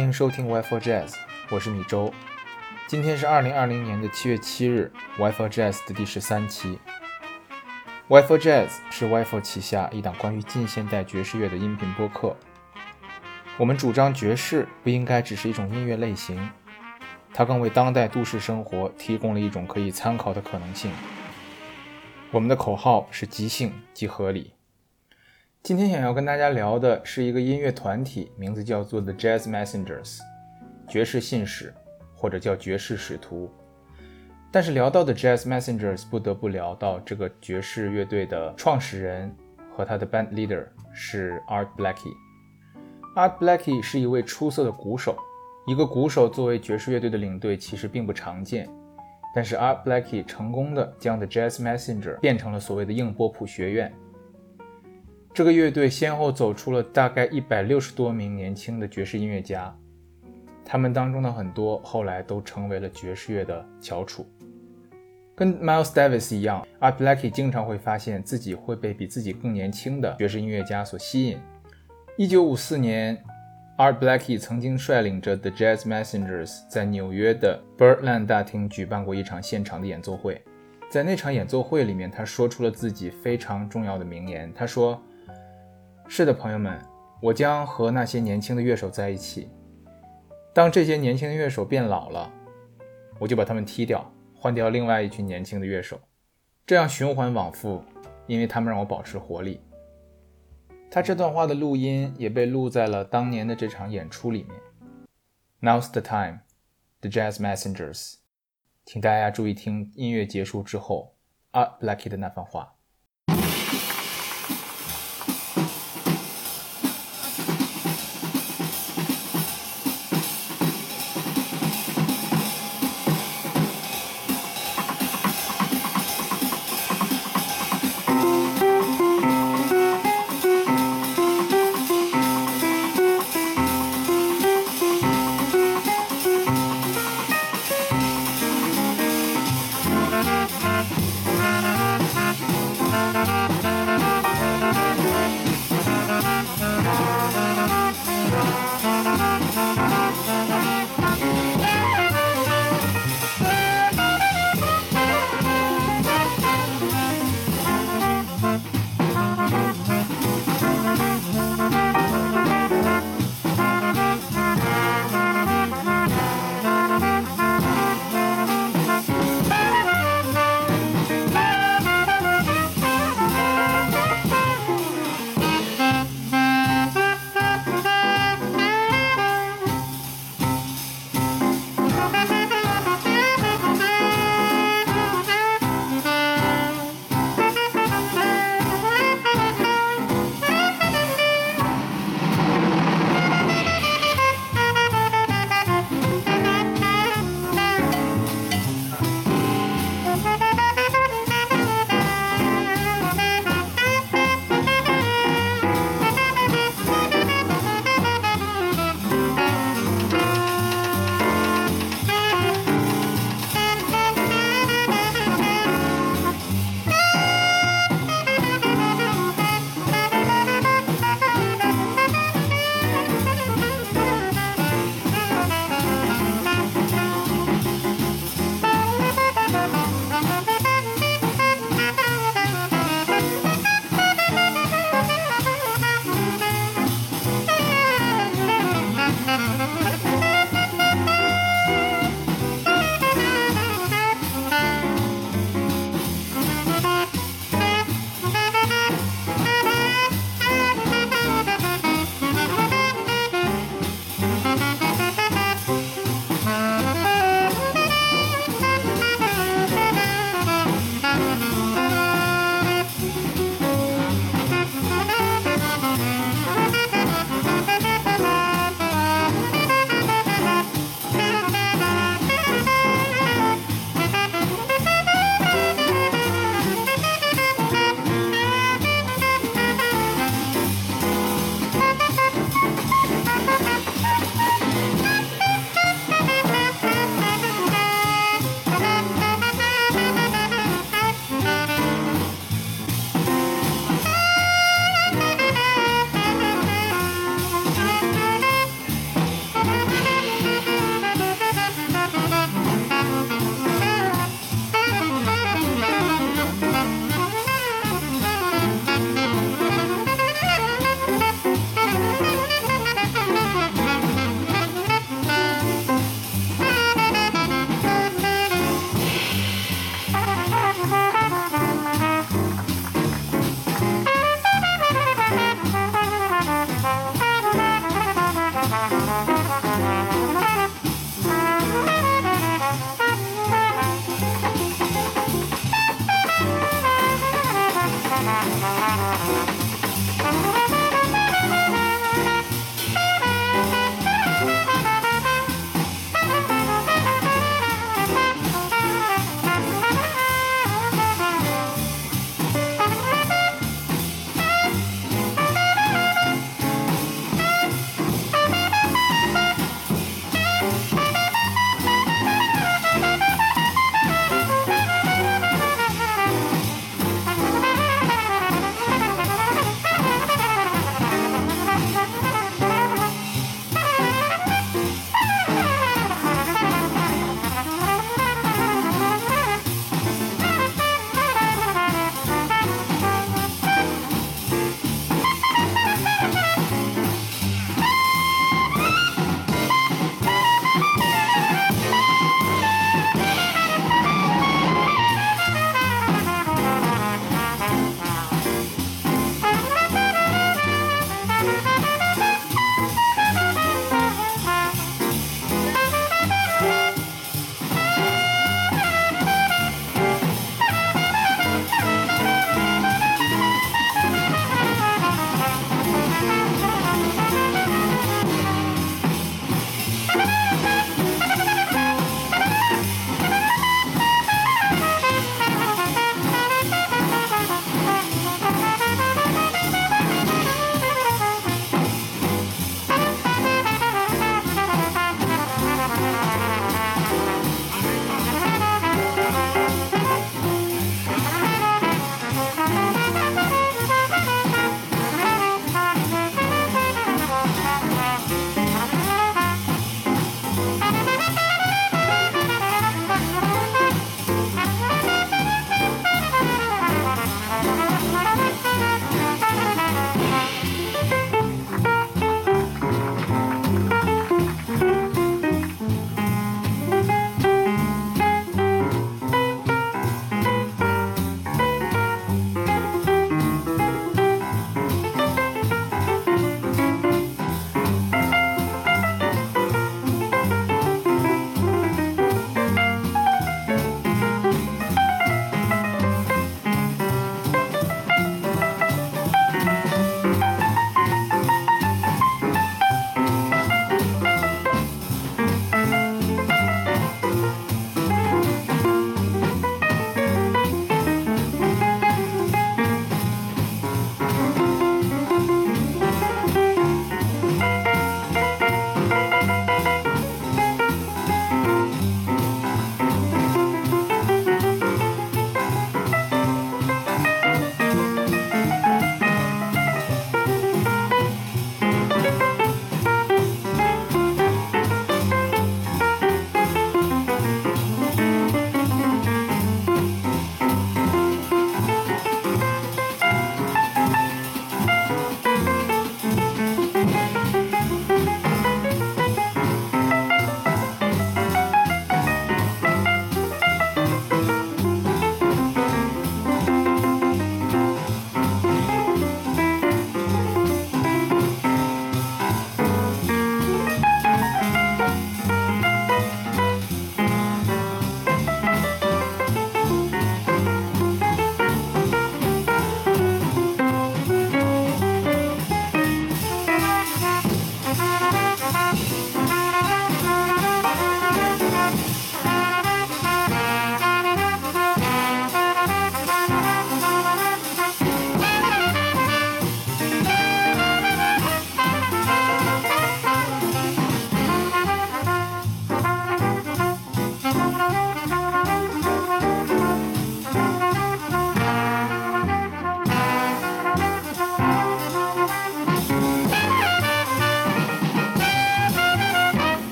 欢迎收听 Wi-Fi Jazz，我是米周。今天是二零二零年的七月七日，Wi-Fi Jazz 的第十三期。Wi-Fi Jazz 是 Wi-Fi 旗下一档关于近现代爵士乐的音频播客。我们主张爵士不应该只是一种音乐类型，它更为当代都市生活提供了一种可以参考的可能性。我们的口号是即兴即合理。今天想要跟大家聊的是一个音乐团体，名字叫做 The Jazz Messengers，爵士信使，或者叫爵士使徒。但是聊到 The Jazz Messengers，不得不聊到这个爵士乐队的创始人和他的 band leader 是 Art Blakey。Art Blackie 是一位出色的鼓手，一个鼓手作为爵士乐队的领队其实并不常见。但是 Art Blackie 成功的将 The Jazz Messenger 变成了所谓的硬波普学院。这个乐队先后走出了大概一百六十多名年轻的爵士音乐家，他们当中的很多后来都成为了爵士乐的翘楚。跟 Miles Davis 一样，Art Blakey 经常会发现自己会被比自己更年轻的爵士音乐家所吸引。一九五四年，Art Blakey 曾经率领着 The Jazz Messengers 在纽约的 Birdland 大厅举办过一场现场的演奏会。在那场演奏会里面，他说出了自己非常重要的名言。他说。是的，朋友们，我将和那些年轻的乐手在一起。当这些年轻的乐手变老了，我就把他们踢掉，换掉另外一群年轻的乐手，这样循环往复，因为他们让我保持活力。他这段话的录音也被录在了当年的这场演出里面。Now's the time, the Jazz Messengers，请大家注意听音乐结束之后，Art Blakey 的那番话。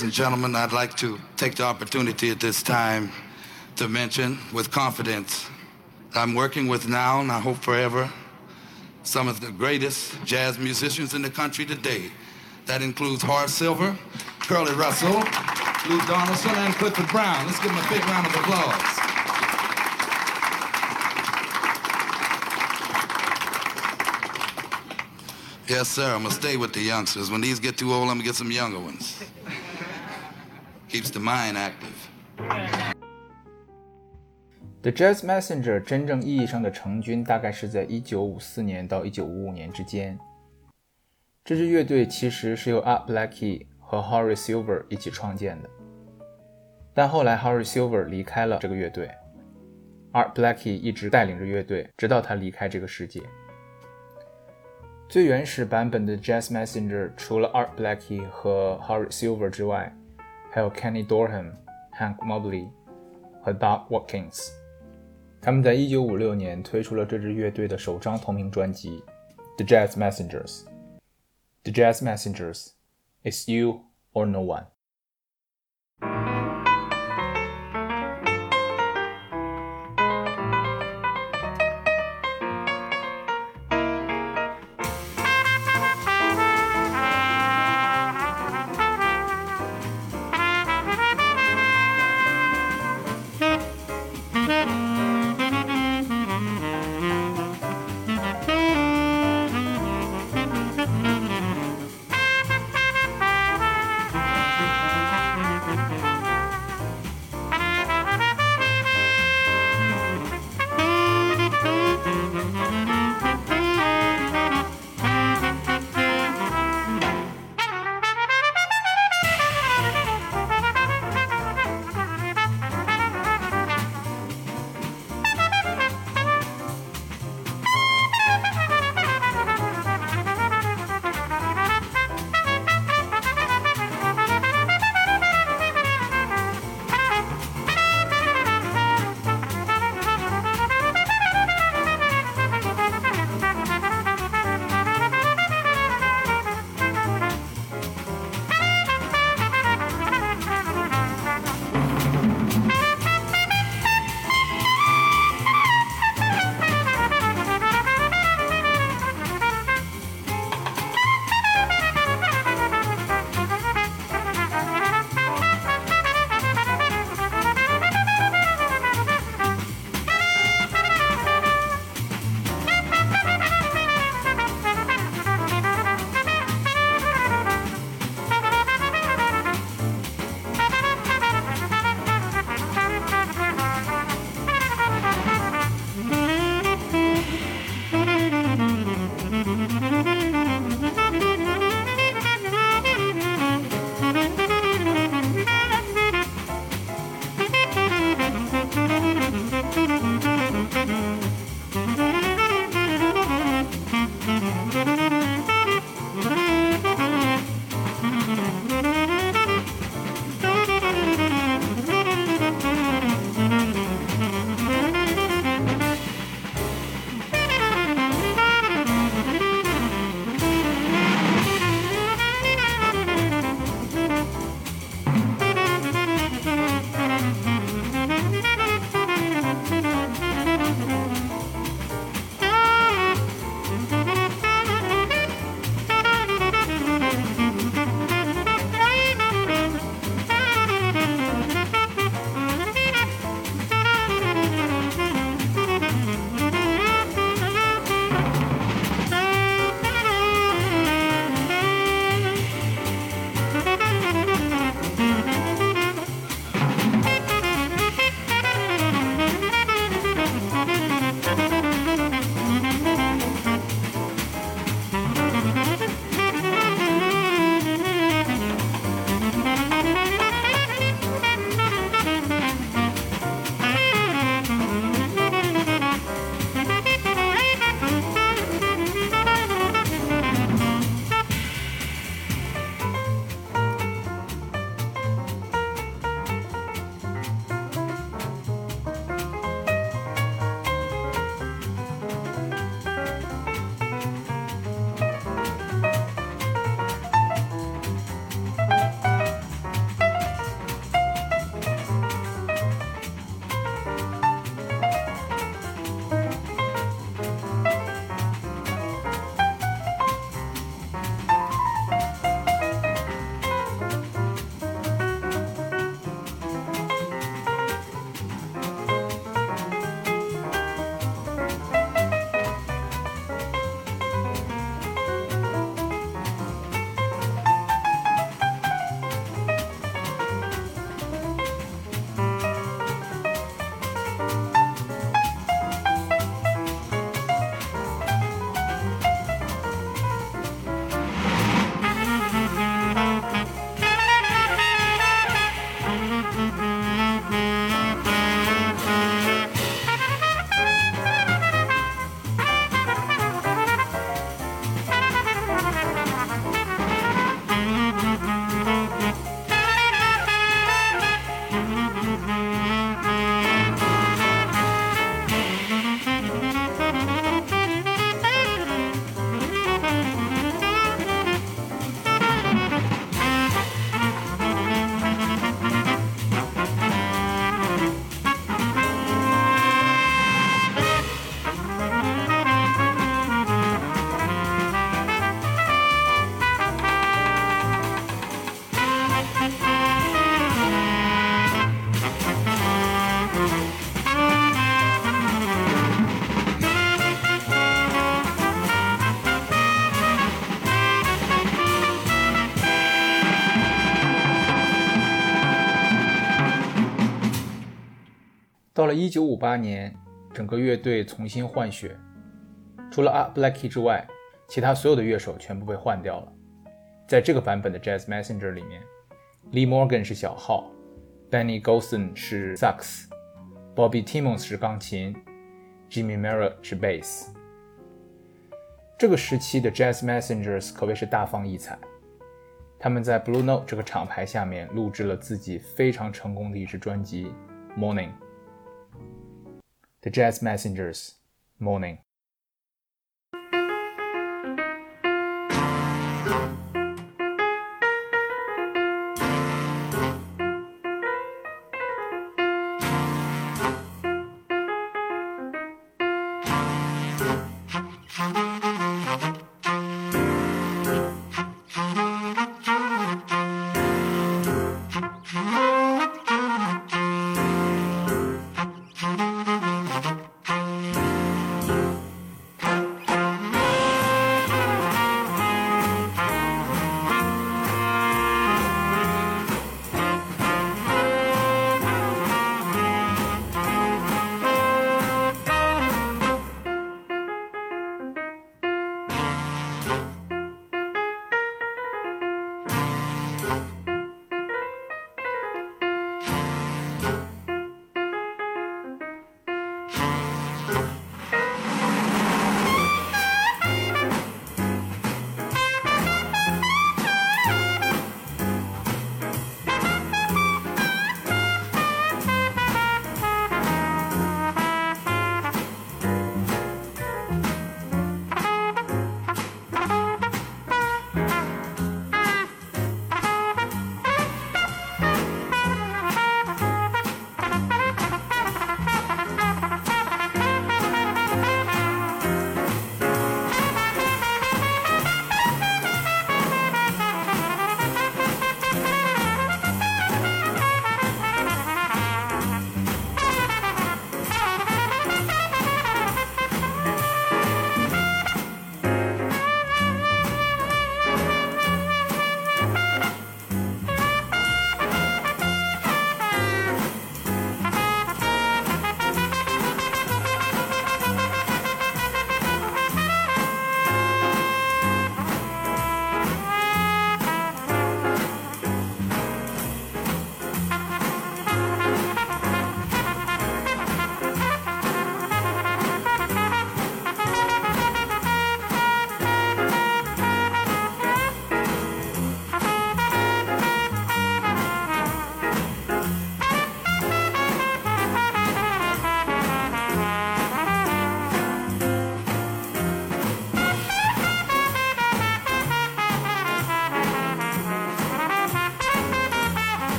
Ladies and gentlemen, I'd like to take the opportunity at this time to mention with confidence I'm working with now and I hope forever some of the greatest jazz musicians in the country today. That includes Horace Silver, Curly Russell, Lou Donaldson, and Clifford Brown. Let's give them a big round of applause. Yes, sir. I'm gonna stay with the youngsters. When these get too old, I'm gonna get some younger ones. Keeps the mind active. The Jazz Messenger 真正意义上的成军大概是在1954年到1955年之间。这支乐队其实是由 Art Blackie 和 Horace Silver 一起创建的，但后来 Horace Silver 离开了这个乐队，Art Blackie 一直带领着乐队，直到他离开这个世界。最原始版本的 Jazz Messenger 除了 Art Blackie 和 Horace Silver 之外，还有 Kenny Dorham、Hank Mobley 和 Doug Watkins。他们在1956年推出了这支乐队的首张同名专辑《The Jazz Messengers》。The Jazz Messengers, It's You or No One。 到了1958年，整个乐队重新换血，除了 Art Blakey 之外，其他所有的乐手全部被换掉了。在这个版本的 Jazz Messenger 里面，Lee Morgan 是小号，Benny Golson 是萨克斯，Bobby Timmons 是钢琴，Jimmy Mera 是贝斯。这个时期的 Jazz Messengers 可谓是大放异彩。他们在 Blue Note 这个厂牌下面录制了自己非常成功的一支专辑《Morning》。The Jazz Messengers，《Morning》。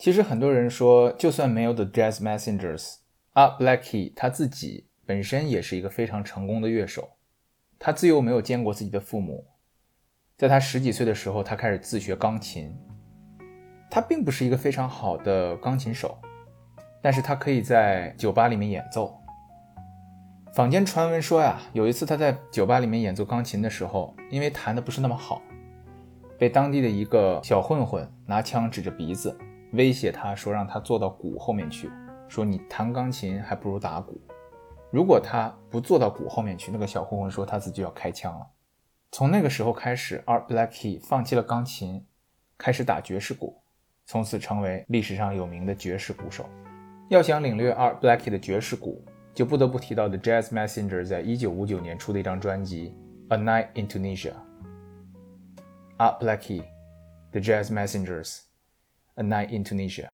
其实很多人说，就算没有 The Jazz messengers a Blakey 他自己本身也是一个非常成功的乐手。他自幼没有见过自己的父母，在他十几岁的时候，他开始自学钢琴。他并不是一个非常好的钢琴手，但是他可以在酒吧里面演奏。坊间传闻说呀，有一次他在酒吧里面演奏钢琴的时候，因为弹的不是那么好，被当地的一个小混混拿枪指着鼻子。威胁他说：“让他坐到鼓后面去，说你弹钢琴还不如打鼓。如果他不坐到鼓后面去，那个小混混说他自己要开枪了。”从那个时候开始，Art Blackie 放弃了钢琴，开始打爵士鼓，从此成为历史上有名的爵士鼓手。要想领略 Art Blackie 的爵士鼓，就不得不提到 The Jazz Messenger 在一九五九年出的一张专辑《A Night in Tunisia》。Art Blackie，The Jazz Messengers。A night in Tunisia.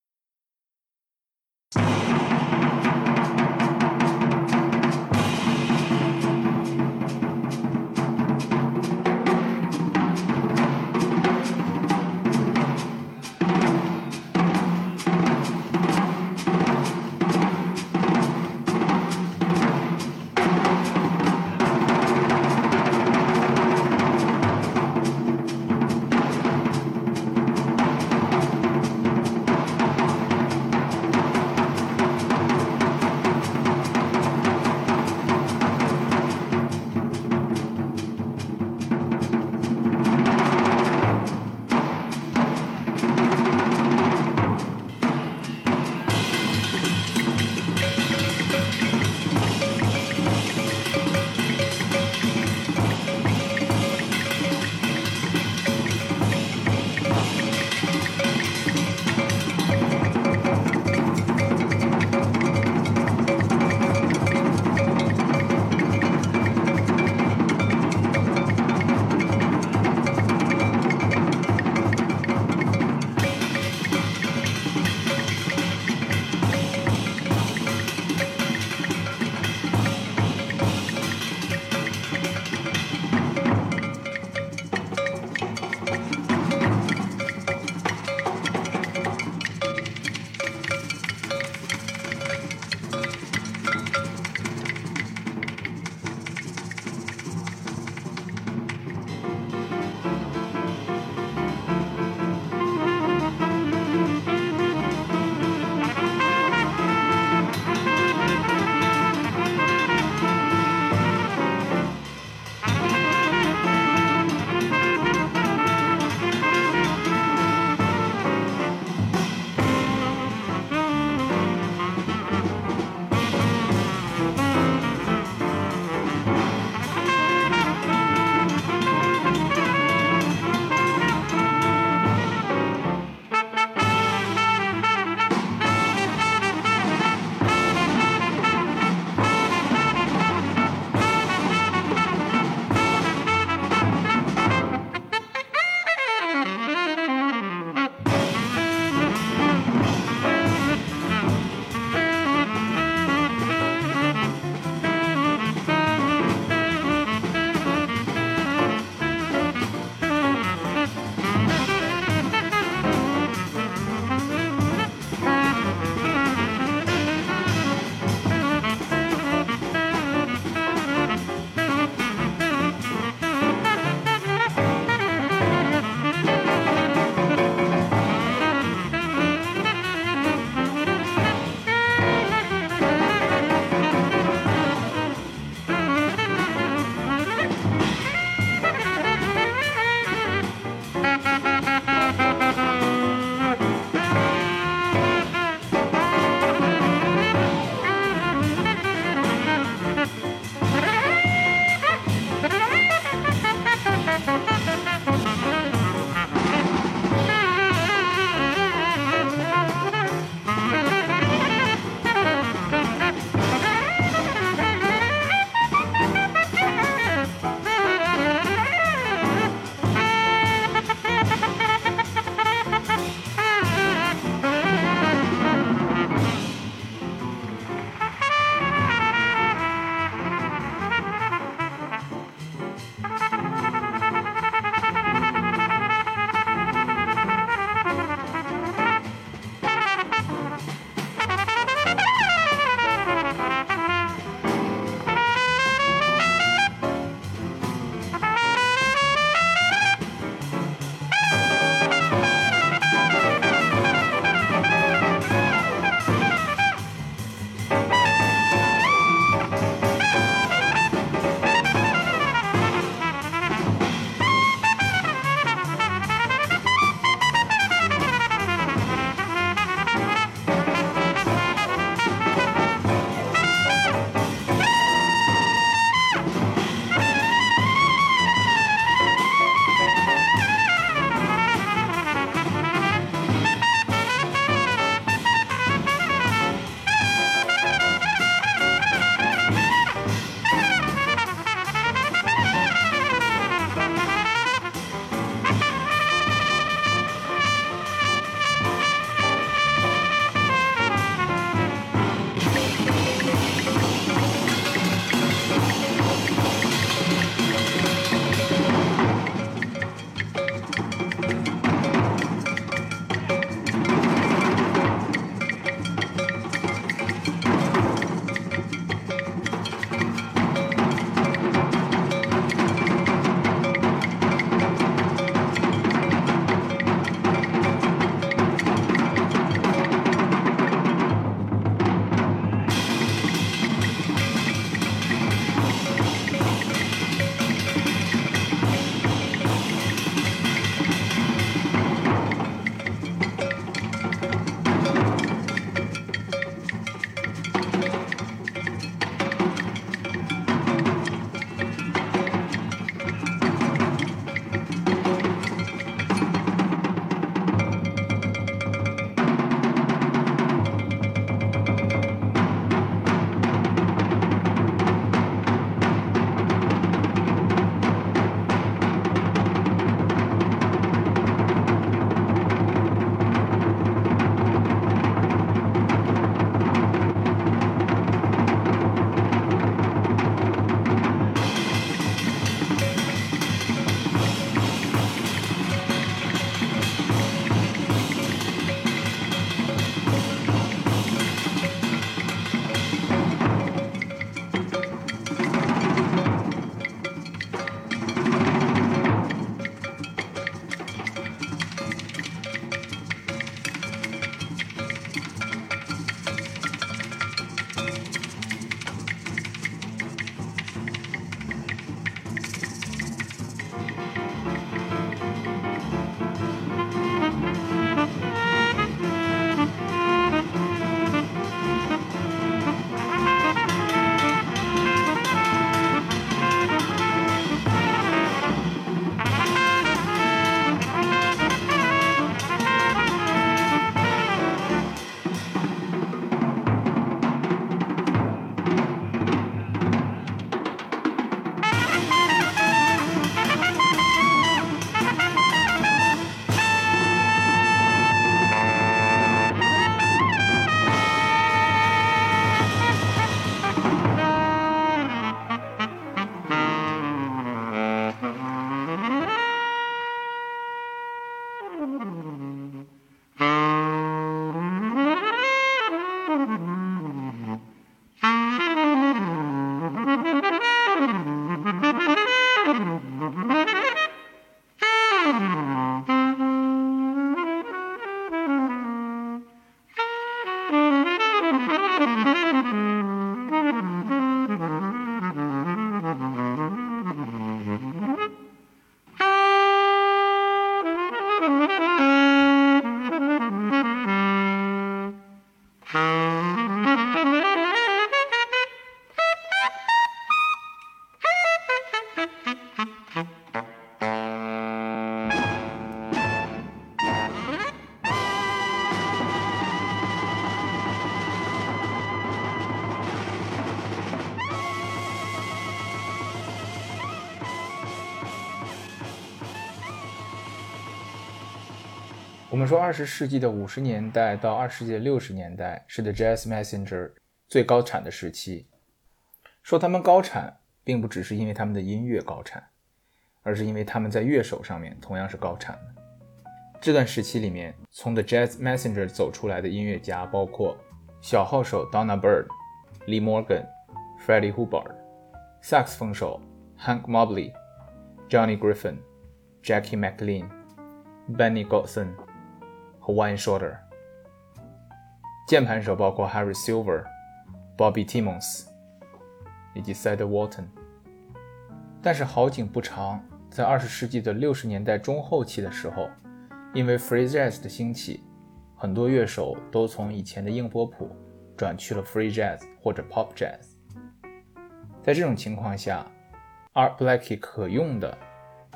说，二十世纪的五十年代到二十世纪六十年代是 The Jazz Messenger 最高产的时期。说他们高产，并不只是因为他们的音乐高产，而是因为他们在乐手上面同样是高产的。这段时期里面，从 The Jazz Messenger 走出来的音乐家包括小号手 Donna Bird、Lee Morgan、Freddie Hubbard、萨克斯风手 Hank Mobley、Johnny Griffin、Jackie McLean、Benny Golson 和 Wine Shorter。键盘手包括 Harry Silver、Bobby Timmons 以及 Cedar Walton。但是好景不长，在二十世纪的六十年代中后期的时候。因为 free jazz 的兴起，很多乐手都从以前的硬波普转去了 free jazz 或者 pop jazz。在这种情况下，Art Blakey 可用的、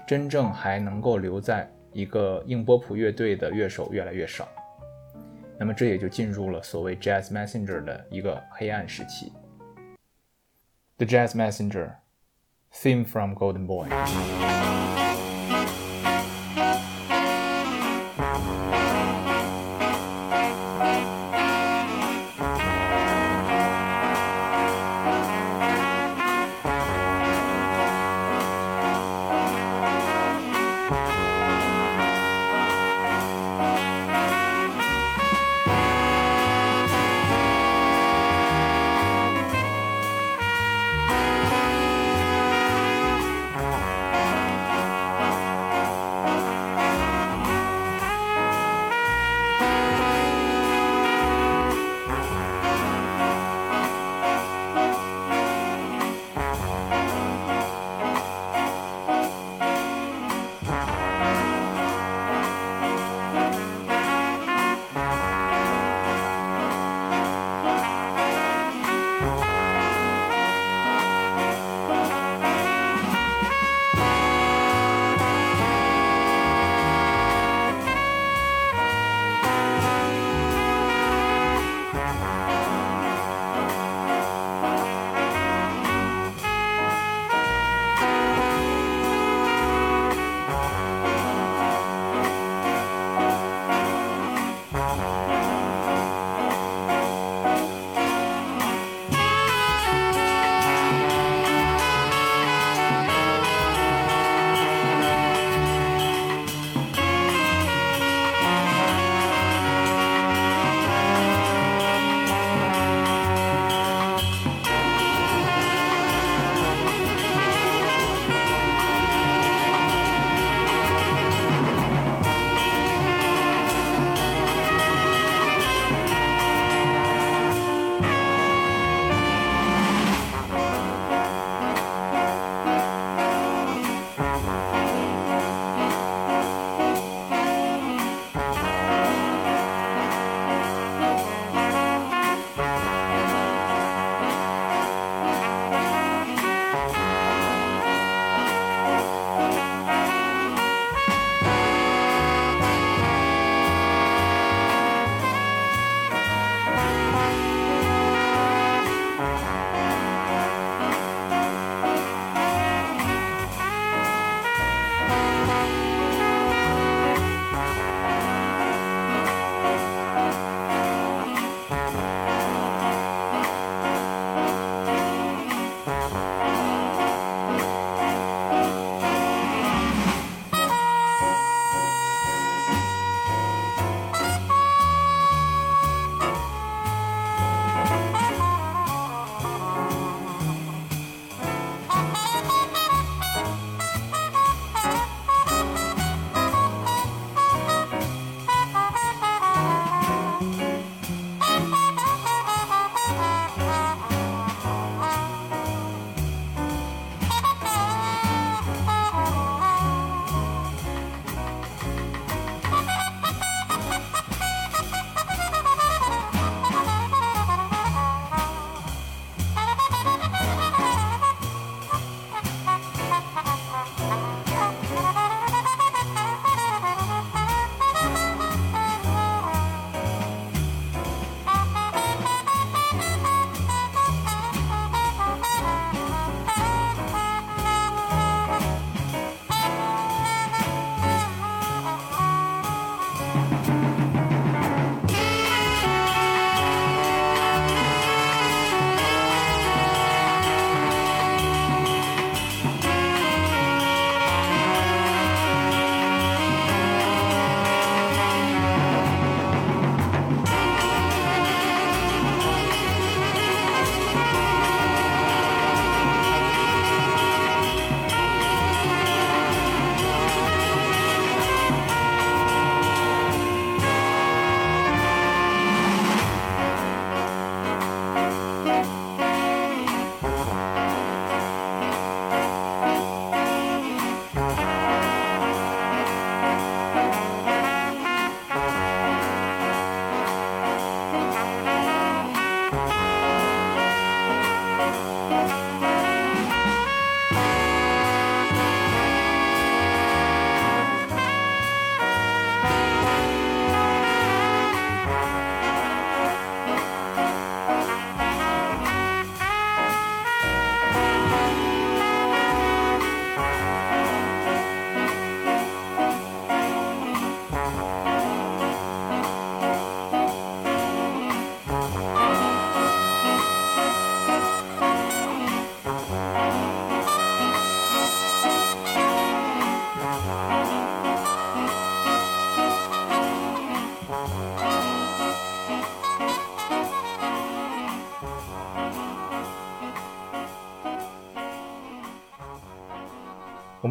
真正还能够留在一个硬波普乐队的乐手越来越少。那么这也就进入了所谓 Jazz Messenger 的一个黑暗时期。The Jazz Messenger Theme from Golden Boy。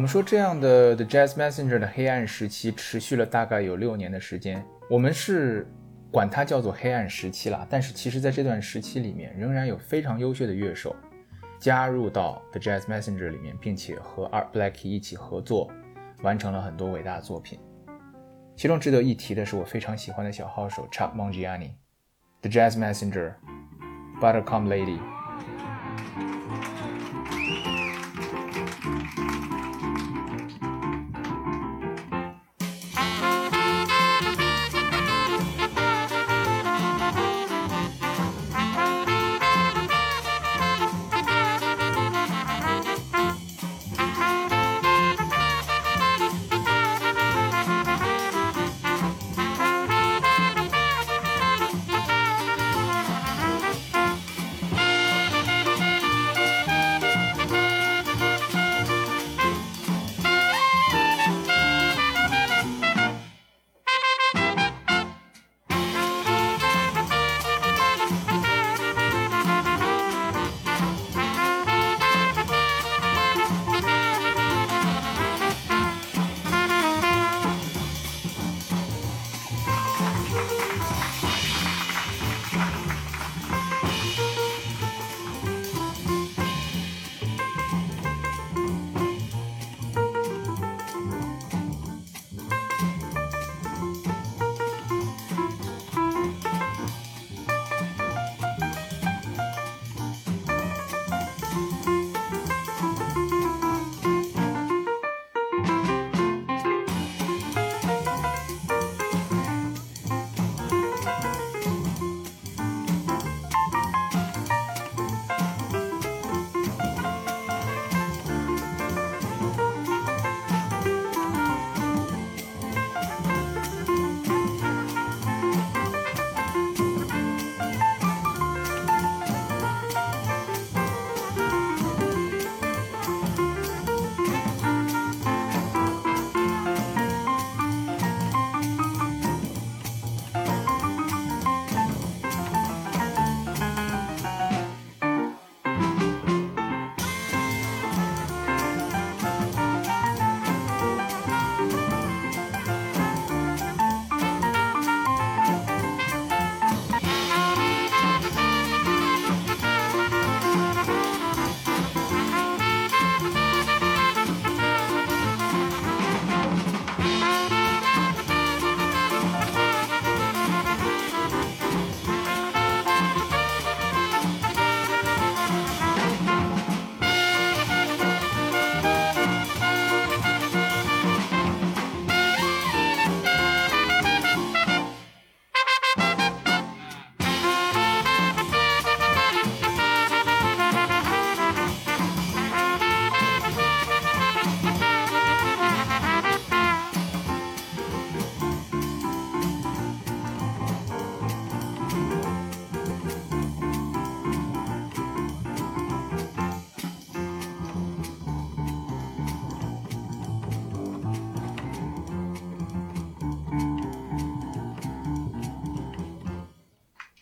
我们说这样的 The Jazz Messenger 的黑暗时期持续了大概有六年的时间，我们是管它叫做黑暗时期啦。但是其实在这段时期里面，仍然有非常优秀的乐手加入到 The Jazz Messenger 里面，并且和 Art b l a c k 一起合作，完成了很多伟大的作品。其中值得一提的是我非常喜欢的小号手 Chuck Mangiani，The Jazz Messenger，Buttercup Lady。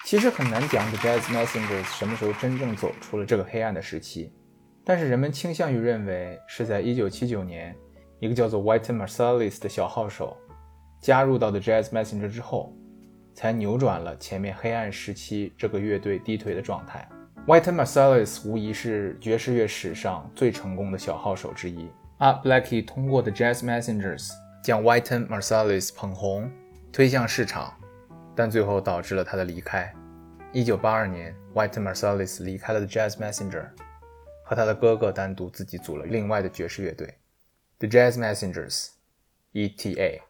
其实很难讲 The Jazz Messengers 什么时候真正走出了这个黑暗的时期，但是人们倾向于认为是在1979年，一个叫做 White Marsalis 的小号手加入到 The Jazz Messenger 之后，才扭转了前面黑暗时期这个乐队低颓的状态。White Marsalis 无疑是爵士乐史上最成功的小号手之一。Art Blakey 通过 The Jazz Messengers 将 White Marsalis 捧红，推向市场。但最后导致了他的离开。一九八二年，White Marsalis 离开了 The Jazz Messenger，和他的哥哥单独自己组了另外的爵士乐队 The Jazz Messengers，ETA。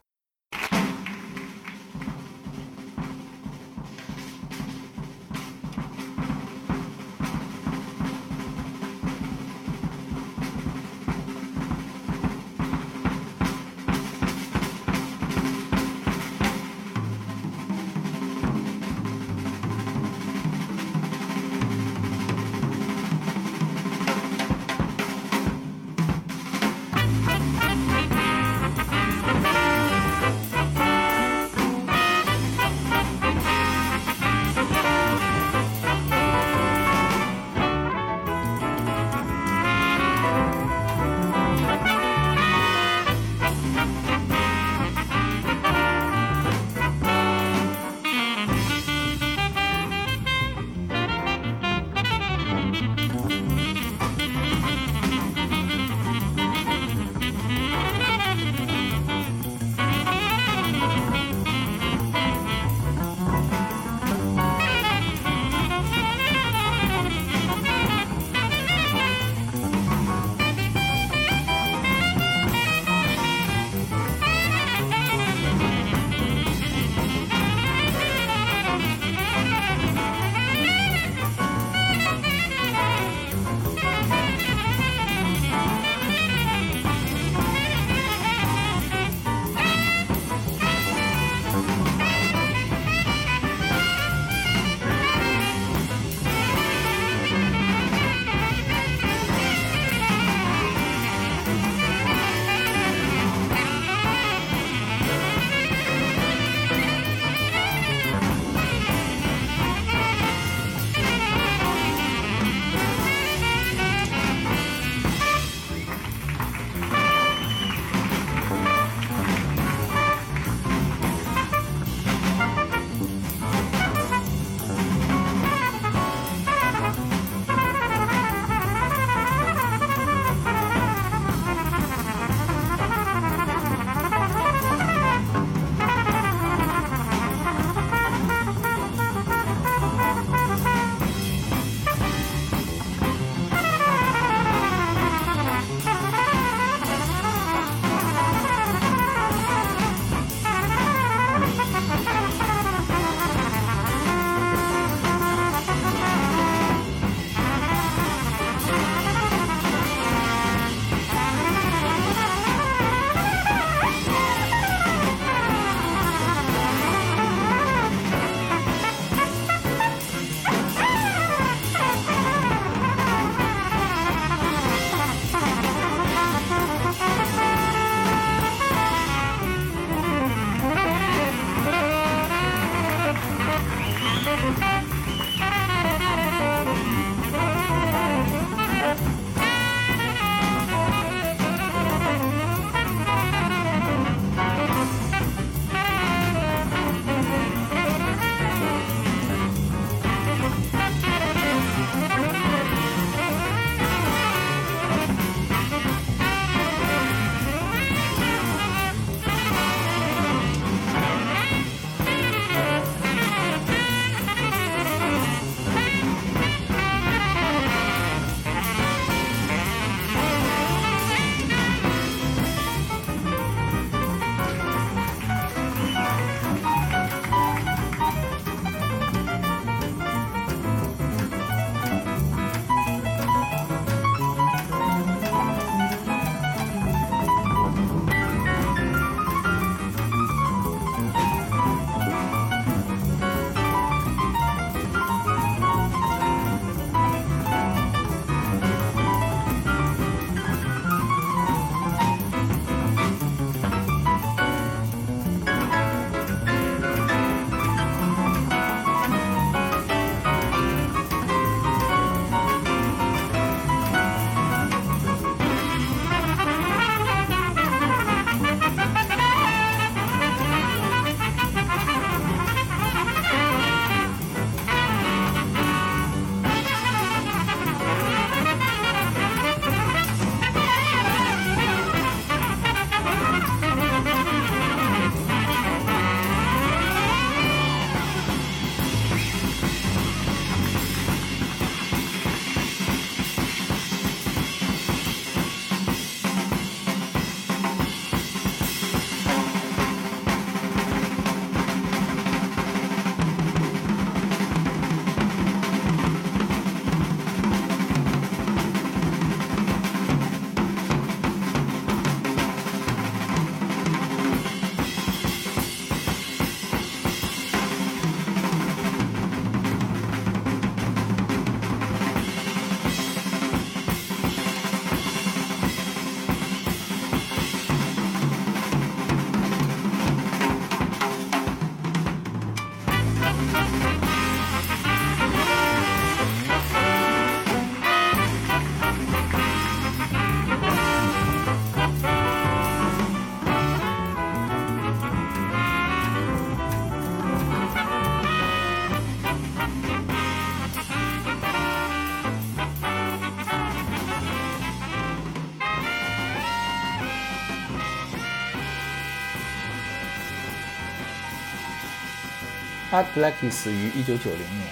Art Blakey 死于1990年，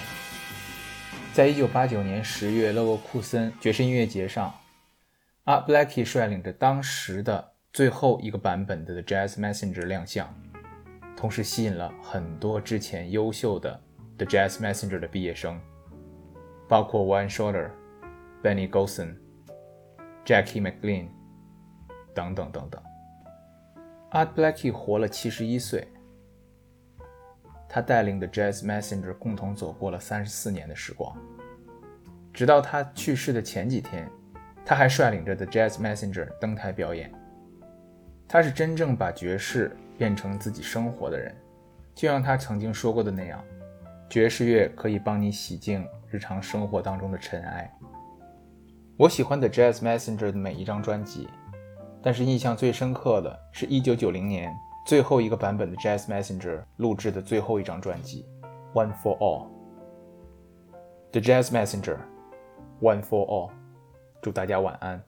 在1989年10月勒沃库森爵士音乐节上，Art Blakey 率领着当时的最后一个版本的 The Jazz Messenger 亮相，同时吸引了很多之前优秀的 The Jazz Messenger 的毕业生，包括 Wayne Shorter、Benny Golson、Jackie McLean 等等等等。Art Blakey 活了71岁。他带领的 Jazz Messenger 共同走过了三十四年的时光，直到他去世的前几天，他还率领着 The Jazz Messenger 登台表演。他是真正把爵士变成自己生活的人，就像他曾经说过的那样，爵士乐可以帮你洗净日常生活当中的尘埃。我喜欢 The Jazz Messenger 的每一张专辑，但是印象最深刻的是一九九零年。最后一个版本的 Jazz Messenger 录制的最后一张专辑《One for All》，The Jazz Messenger，《One for All》，祝大家晚安。